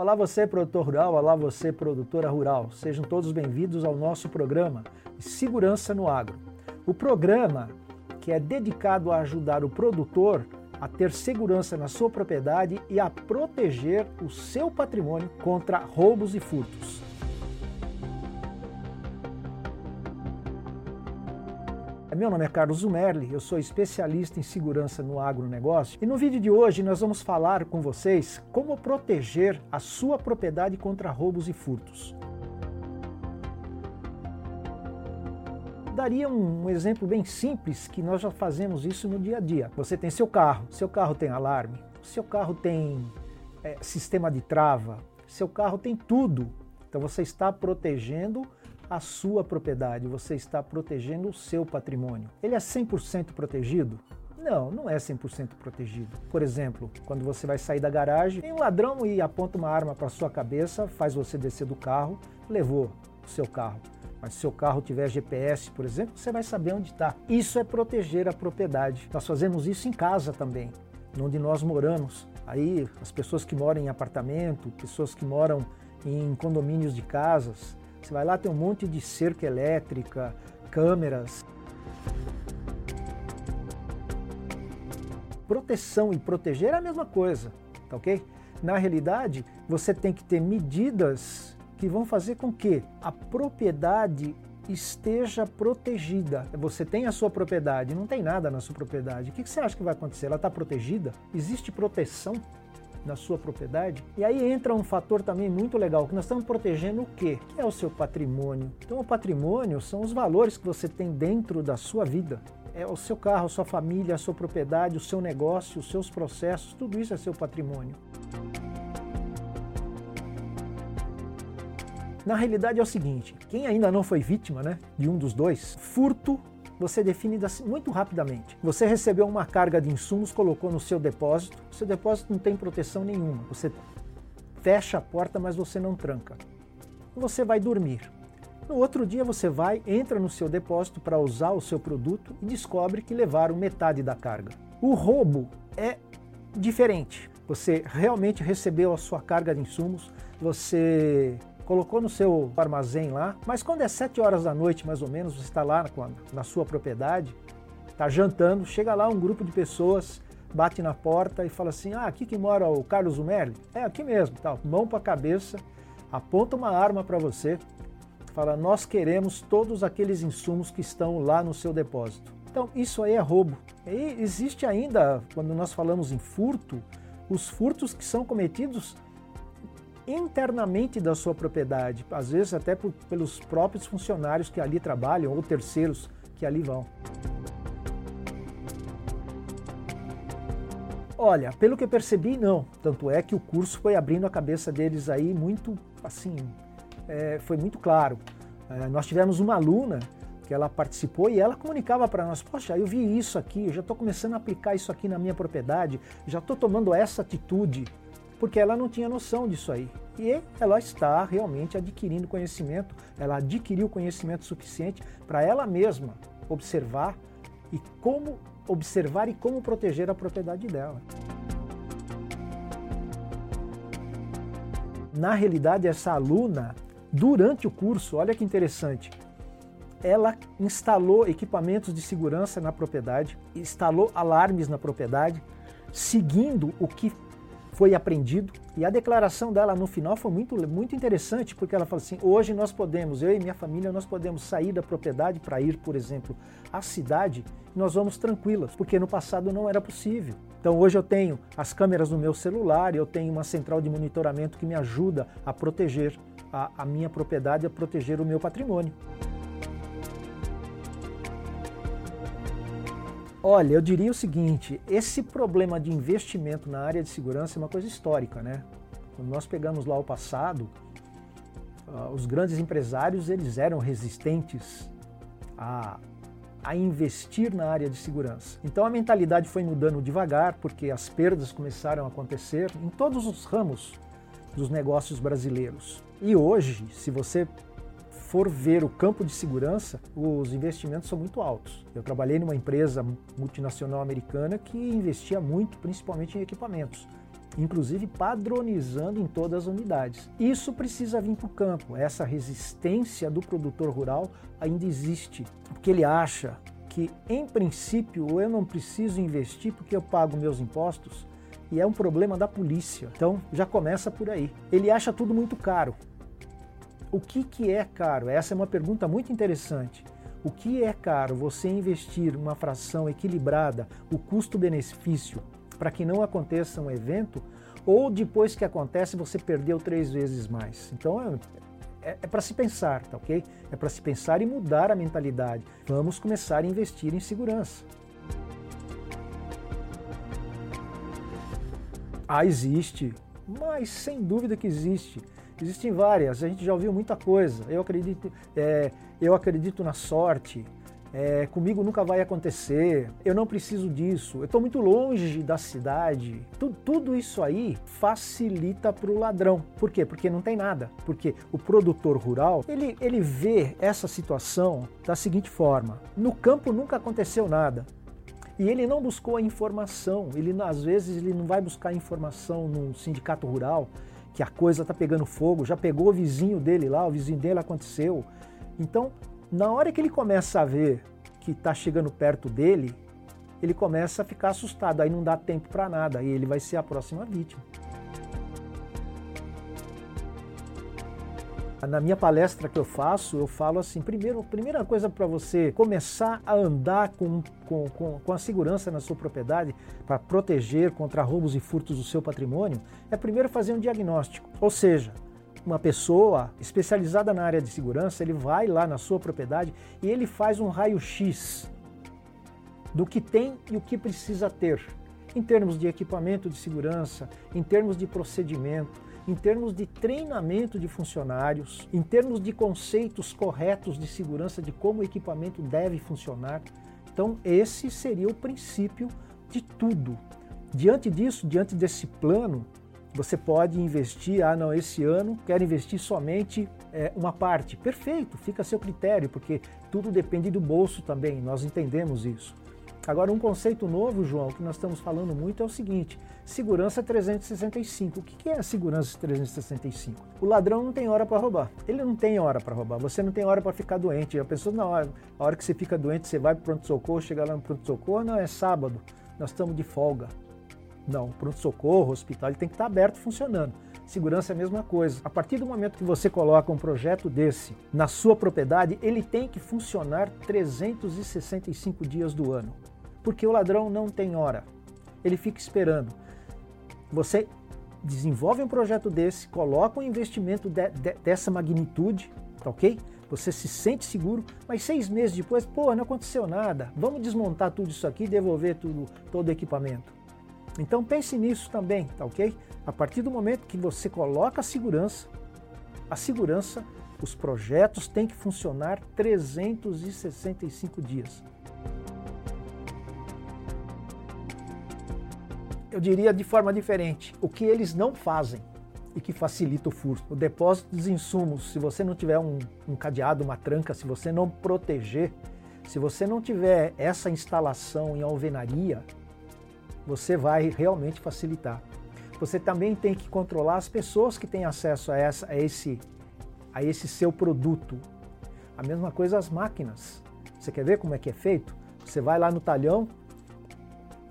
Olá você produtor rural, olá você produtora rural. Sejam todos bem-vindos ao nosso programa Segurança no Agro. O programa que é dedicado a ajudar o produtor a ter segurança na sua propriedade e a proteger o seu patrimônio contra roubos e furtos. Meu nome é Carlos Zumerli, eu sou especialista em segurança no agronegócio e no vídeo de hoje nós vamos falar com vocês como proteger a sua propriedade contra roubos e furtos. Daria um exemplo bem simples que nós já fazemos isso no dia a dia. Você tem seu carro, seu carro tem alarme, seu carro tem é, sistema de trava, seu carro tem tudo. Então você está protegendo a sua propriedade, você está protegendo o seu patrimônio. Ele é 100% protegido? Não, não é 100% protegido. Por exemplo, quando você vai sair da garagem, tem um ladrão e aponta uma arma para sua cabeça, faz você descer do carro, levou o seu carro. Mas se seu carro tiver GPS, por exemplo, você vai saber onde está. Isso é proteger a propriedade. Nós fazemos isso em casa também, onde nós moramos. Aí, as pessoas que moram em apartamento, pessoas que moram em condomínios de casas, você vai lá, tem um monte de cerca elétrica, câmeras. Proteção e proteger é a mesma coisa, tá ok? Na realidade, você tem que ter medidas que vão fazer com que a propriedade esteja protegida. Você tem a sua propriedade, não tem nada na sua propriedade. O que você acha que vai acontecer? Ela está protegida? Existe proteção? Na sua propriedade. E aí entra um fator também muito legal, que nós estamos protegendo o quê? Que é o seu patrimônio. Então o patrimônio são os valores que você tem dentro da sua vida. É o seu carro, a sua família, a sua propriedade, o seu negócio, os seus processos, tudo isso é seu patrimônio. Na realidade é o seguinte, quem ainda não foi vítima né, de um dos dois, furto você define muito rapidamente. Você recebeu uma carga de insumos, colocou no seu depósito, seu depósito não tem proteção nenhuma. Você fecha a porta, mas você não tranca. Você vai dormir. No outro dia você vai, entra no seu depósito para usar o seu produto e descobre que levaram metade da carga. O roubo é diferente. Você realmente recebeu a sua carga de insumos, você colocou no seu armazém lá, mas quando é 7 horas da noite, mais ou menos, você está lá na sua propriedade, está jantando, chega lá um grupo de pessoas, bate na porta e fala assim: Ah, aqui que mora o Carlos Zumerli? É, aqui mesmo, tal. mão para a cabeça, aponta uma arma para você, fala: Nós queremos todos aqueles insumos que estão lá no seu depósito. Então, isso aí é roubo. E existe ainda, quando nós falamos em furto, os furtos que são cometidos internamente da sua propriedade, às vezes até por, pelos próprios funcionários que ali trabalham ou terceiros que ali vão. Olha, pelo que eu percebi, não. Tanto é que o curso foi abrindo a cabeça deles aí muito, assim, é, foi muito claro. É, nós tivemos uma aluna que ela participou e ela comunicava para nós: Poxa, eu vi isso aqui, eu já estou começando a aplicar isso aqui na minha propriedade, já estou tomando essa atitude porque ela não tinha noção disso aí. E ela está realmente adquirindo conhecimento, ela adquiriu conhecimento suficiente para ela mesma observar e como observar e como proteger a propriedade dela. Na realidade, essa aluna, durante o curso, olha que interessante, ela instalou equipamentos de segurança na propriedade, instalou alarmes na propriedade, seguindo o que foi aprendido. E a declaração dela no final foi muito, muito interessante, porque ela falou assim: hoje nós podemos, eu e minha família, nós podemos sair da propriedade para ir, por exemplo, à cidade e nós vamos tranquilas, porque no passado não era possível. Então hoje eu tenho as câmeras no meu celular, eu tenho uma central de monitoramento que me ajuda a proteger a, a minha propriedade, a proteger o meu patrimônio. Olha, eu diria o seguinte: esse problema de investimento na área de segurança é uma coisa histórica, né? Quando nós pegamos lá o passado, uh, os grandes empresários eles eram resistentes a, a investir na área de segurança. Então a mentalidade foi mudando devagar, porque as perdas começaram a acontecer em todos os ramos dos negócios brasileiros. E hoje, se você for ver o campo de segurança, os investimentos são muito altos. Eu trabalhei numa empresa multinacional americana que investia muito, principalmente em equipamentos. inclusive padronizando em todas as unidades. Isso precisa vir para o campo. Essa resistência do produtor rural ainda existe, porque ele acha que, em princípio, eu não preciso investir porque eu pago meus impostos e é um problema da polícia. Então já começa por aí. Ele acha tudo muito caro. O que, que é caro? Essa é uma pergunta muito interessante. O que é caro você investir uma fração equilibrada, o custo-benefício, para que não aconteça um evento, ou depois que acontece você perdeu três vezes mais? Então é, é, é para se pensar, tá ok? É para se pensar e mudar a mentalidade. Vamos começar a investir em segurança. Ah, existe, mas sem dúvida que existe. Existem várias, a gente já ouviu muita coisa. Eu acredito, é, eu acredito na sorte. É, comigo nunca vai acontecer. Eu não preciso disso. Eu estou muito longe da cidade. Tudo, tudo isso aí facilita para o ladrão. Por quê? Porque não tem nada. Porque o produtor rural ele, ele vê essa situação da seguinte forma: no campo nunca aconteceu nada. E ele não buscou a informação, ele às vezes ele não vai buscar informação num sindicato rural, que a coisa está pegando fogo, já pegou o vizinho dele lá, o vizinho dele aconteceu. Então, na hora que ele começa a ver que está chegando perto dele, ele começa a ficar assustado, aí não dá tempo para nada, e ele vai ser a próxima vítima. Na minha palestra que eu faço, eu falo assim: primeiro, primeira coisa para você começar a andar com, com, com, com a segurança na sua propriedade, para proteger contra roubos e furtos do seu patrimônio, é primeiro fazer um diagnóstico. Ou seja, uma pessoa especializada na área de segurança, ele vai lá na sua propriedade e ele faz um raio-x do que tem e o que precisa ter, em termos de equipamento de segurança, em termos de procedimento, em termos de treinamento de funcionários, em termos de conceitos corretos de segurança de como o equipamento deve funcionar. Então, esse seria o princípio de tudo. Diante disso, diante desse plano, você pode investir, ah, não, esse ano quero investir somente é, uma parte. Perfeito, fica a seu critério, porque tudo depende do bolso também, nós entendemos isso. Agora, um conceito novo, João, que nós estamos falando muito é o seguinte: segurança 365. O que é a segurança 365? O ladrão não tem hora para roubar. Ele não tem hora para roubar. Você não tem hora para ficar doente. A pessoa, na hora, a hora que você fica doente, você vai para pronto-socorro, chega lá no pronto-socorro, não, é sábado, nós estamos de folga. Não, pronto-socorro, hospital, ele tem que estar aberto funcionando. Segurança é a mesma coisa. A partir do momento que você coloca um projeto desse na sua propriedade, ele tem que funcionar 365 dias do ano porque o ladrão não tem hora. Ele fica esperando. Você desenvolve um projeto desse, coloca um investimento de, de, dessa magnitude, tá ok? Você se sente seguro, mas seis meses depois, pô, não aconteceu nada. Vamos desmontar tudo isso aqui e devolver tudo, todo o equipamento. Então pense nisso também, tá ok? A partir do momento que você coloca a segurança, a segurança, os projetos têm que funcionar 365 dias. Eu diria de forma diferente, o que eles não fazem e que facilita o furto. O depósito dos insumos, se você não tiver um, um cadeado, uma tranca, se você não proteger, se você não tiver essa instalação em alvenaria, você vai realmente facilitar. Você também tem que controlar as pessoas que têm acesso a, essa, a, esse, a esse seu produto. A mesma coisa as máquinas. Você quer ver como é que é feito? Você vai lá no talhão,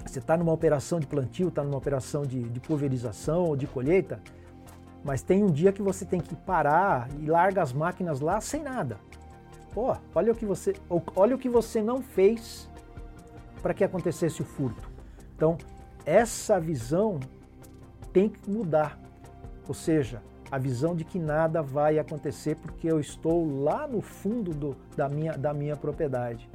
você está numa operação de plantio, está numa operação de, de pulverização ou de colheita, mas tem um dia que você tem que parar e larga as máquinas lá sem nada. Pô, olha o que você, olha o que você não fez para que acontecesse o furto. Então, essa visão tem que mudar. Ou seja, a visão de que nada vai acontecer porque eu estou lá no fundo do, da, minha, da minha propriedade.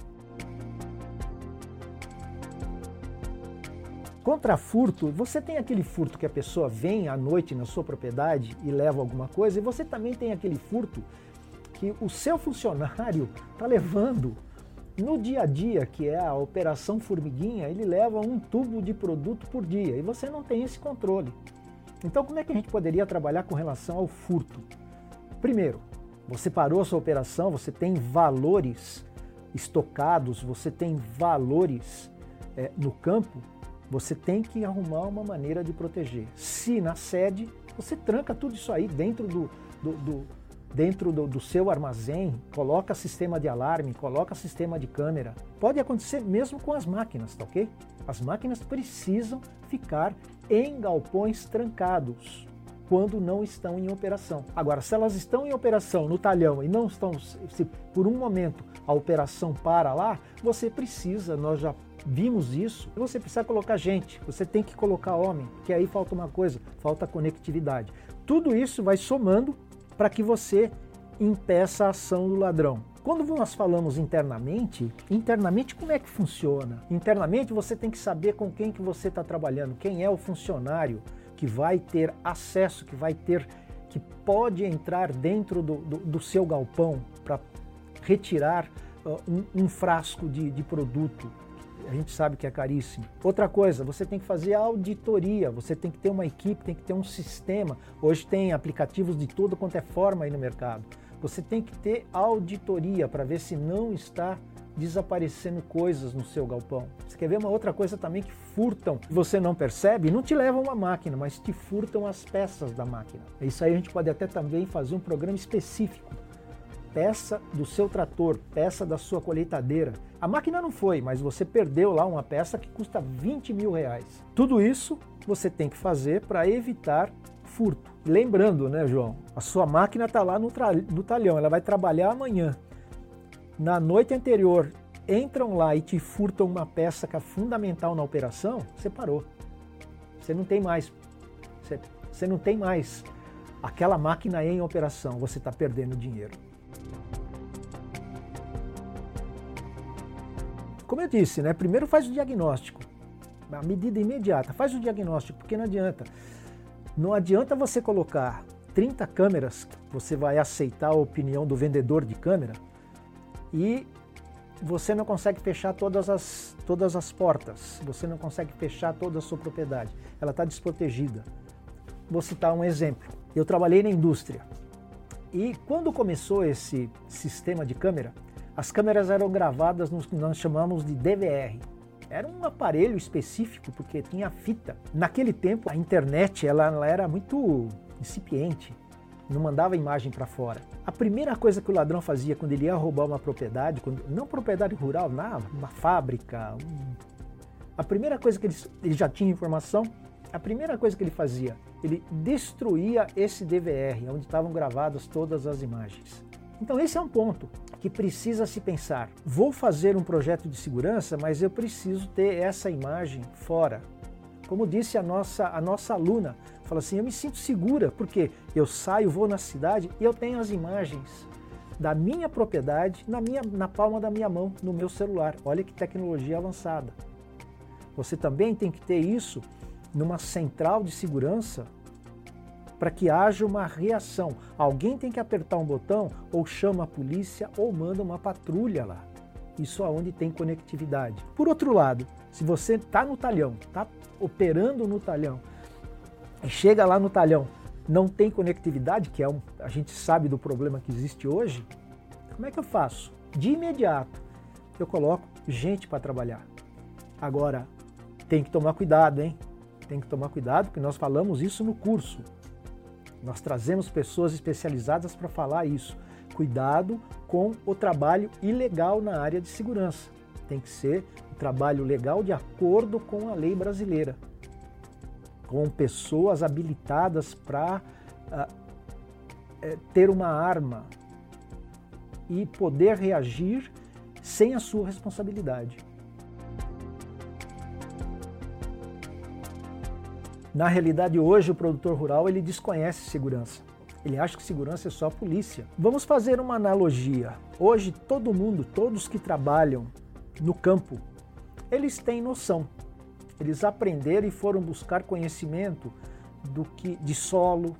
Contra furto, você tem aquele furto que a pessoa vem à noite na sua propriedade e leva alguma coisa, e você também tem aquele furto que o seu funcionário está levando no dia a dia, que é a operação formiguinha, ele leva um tubo de produto por dia e você não tem esse controle. Então, como é que a gente poderia trabalhar com relação ao furto? Primeiro, você parou a sua operação, você tem valores estocados, você tem valores é, no campo, Você tem que arrumar uma maneira de proteger. Se na sede, você tranca tudo isso aí dentro do, do, do dentro do, do, seu armazém, coloca sistema de alarme, coloca sistema de câmera. Pode acontecer mesmo com as máquinas, tá ok? As máquinas precisam ficar em galpões trancados quando não estão em operação. Agora, se elas estão em operação no talhão e não estão, se por um momento a operação para lá, você precisa, nós já vimos isso, você precisa colocar gente, você tem que colocar homem, que aí falta uma coisa, falta conectividade. Tudo isso vai somando para que você impeça a ação do ladrão. Quando nós falamos internamente, internamente como é que funciona? Internamente você tem que saber com quem que você está trabalhando, quem é o funcionário que vai ter acesso, que vai ter, que pode entrar dentro do, do, do seu galpão para retirar uh, um, um, frasco de, de produto. A gente sabe que é caríssimo. Outra coisa, você tem que fazer auditoria, você tem que ter uma equipe, tem que ter um sistema. Hoje tem aplicativos de toda quanto é forma aí no mercado você tem que ter auditoria para ver se não está desaparecendo coisas no seu galpão. Você quer ver uma outra coisa também que furtam, você não percebe, não te levam uma máquina, mas te furtam as peças da máquina. Isso aí a gente pode até também fazer um programa específico. Peça do seu trator, peça da sua colheitadeira. A máquina não foi, mas você perdeu lá uma peça que custa 20 mil reais. Tudo isso você tem que fazer para evitar furto. Lembrando, né, João? A sua máquina está lá no, no talhão, ela vai trabalhar amanhã. Na noite anterior, entram lá e te furtam uma peça que é fundamental na operação, você parou. Você não tem mais. Você, você não tem mais aquela máquina em operação, você está perdendo dinheiro. Como eu disse, né? Primeiro faz o diagnóstico. A medida imediata, faz o diagnóstico, porque não adianta. Não adianta você colocar 30 câmeras, você vai aceitar a opinião do vendedor de câmera e você não consegue fechar todas as, todas as portas, você não consegue fechar toda a sua propriedade, ela está desprotegida. Vou citar um exemplo. Eu trabalhei na indústria e quando começou esse sistema de câmera, as câmeras eram gravadas no que nós chamamos de DVR, era um aparelho específico porque tinha fita. Naquele tempo a internet ela, ela era muito incipiente, não mandava imagem para fora. A primeira coisa que o ladrão fazia quando ele ia roubar uma propriedade, quando, não propriedade rural, nada, uma fábrica, um, a primeira coisa que ele, ele já tinha informação, a primeira coisa que ele fazia, ele destruía esse DVR, onde estavam gravadas todas as imagens. Então esse é um ponto que precisa se pensar. Vou fazer um projeto de segurança, mas eu preciso ter essa imagem fora. Como disse a nossa, a nossa aluna, fala assim: eu me sinto segura porque eu saio, vou na cidade e eu tenho as imagens da minha propriedade na, minha, na palma da minha mão, no meu celular. Olha que tecnologia avançada. Você também tem que ter isso numa central de segurança para que haja uma reação. Alguém tem que apertar um botão, ou chama a polícia, ou manda uma patrulha lá. Isso aonde tem conectividade. Por outro lado, se você está no talhão, está operando no talhão, e chega lá no talhão, não tem conectividade, que é um, a gente sabe do problema que existe hoje, como é que eu faço? De imediato, eu coloco gente para trabalhar. Agora, tem que tomar cuidado, hein? Tem que tomar cuidado, porque nós falamos isso no curso. Nós trazemos pessoas especializadas para falar isso. Cuidado com o trabalho ilegal na área de segurança. Tem que ser um trabalho legal de acordo com a lei brasileira, com pessoas habilitadas para uh, é, ter uma arma e poder reagir sem a sua responsabilidade. Na realidade, hoje o produtor rural ele desconhece segurança. Ele acha que segurança é só a polícia. Vamos fazer uma analogia. Hoje todo mundo, todos que trabalham no campo, eles têm noção. Eles aprenderam e foram buscar conhecimento do que de solo,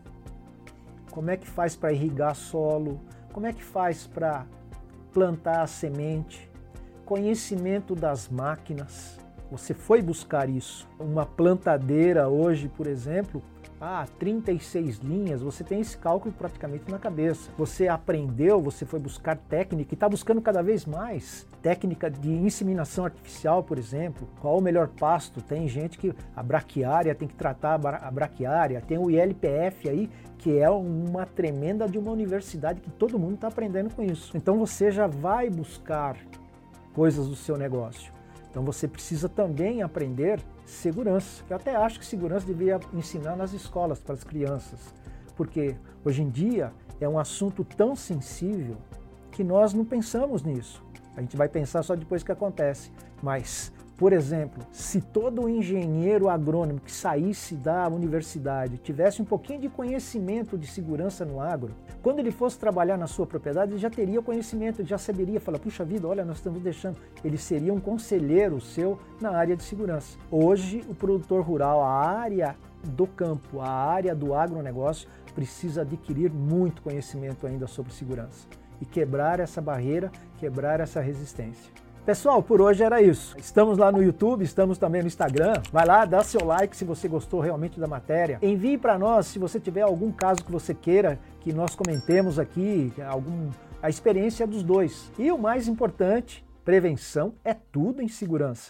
como é que faz para irrigar solo, como é que faz para plantar a semente, conhecimento das máquinas. Você foi buscar isso. Uma plantadeira hoje, por exemplo, ah, 36 linhas, você tem esse cálculo praticamente na cabeça. Você aprendeu, você foi buscar técnica e está buscando cada vez mais técnica de inseminação artificial, por exemplo. Qual o melhor pasto? Tem gente que a braquiária tem que tratar a braquiária, tem o ILPF aí, que é uma tremenda de uma universidade que todo mundo está aprendendo com isso. Então você já vai buscar coisas do seu negócio. Então você precisa também aprender segurança. Eu até acho que segurança deveria ensinar nas escolas para as crianças, porque hoje em dia é um assunto tão sensível que nós não pensamos nisso. A gente vai pensar só depois que acontece. Mas, por exemplo, se todo engenheiro agrônomo que saísse da universidade tivesse um pouquinho de conhecimento de segurança no agro, quando ele fosse trabalhar na sua propriedade, ele já teria conhecimento, já saberia falar: puxa vida, olha, nós estamos deixando. Ele seria um conselheiro seu na área de segurança. Hoje, o produtor rural, a área do campo, a área do agronegócio, precisa adquirir muito conhecimento ainda sobre segurança e quebrar essa barreira, quebrar essa resistência. Pessoal, por hoje era isso. Estamos lá no YouTube, estamos também no Instagram. Vai lá, dá seu like se você gostou realmente da matéria. Envie para nós se você tiver algum caso que você queira que nós comentemos aqui, algum a experiência dos dois. E o mais importante, prevenção é tudo em segurança.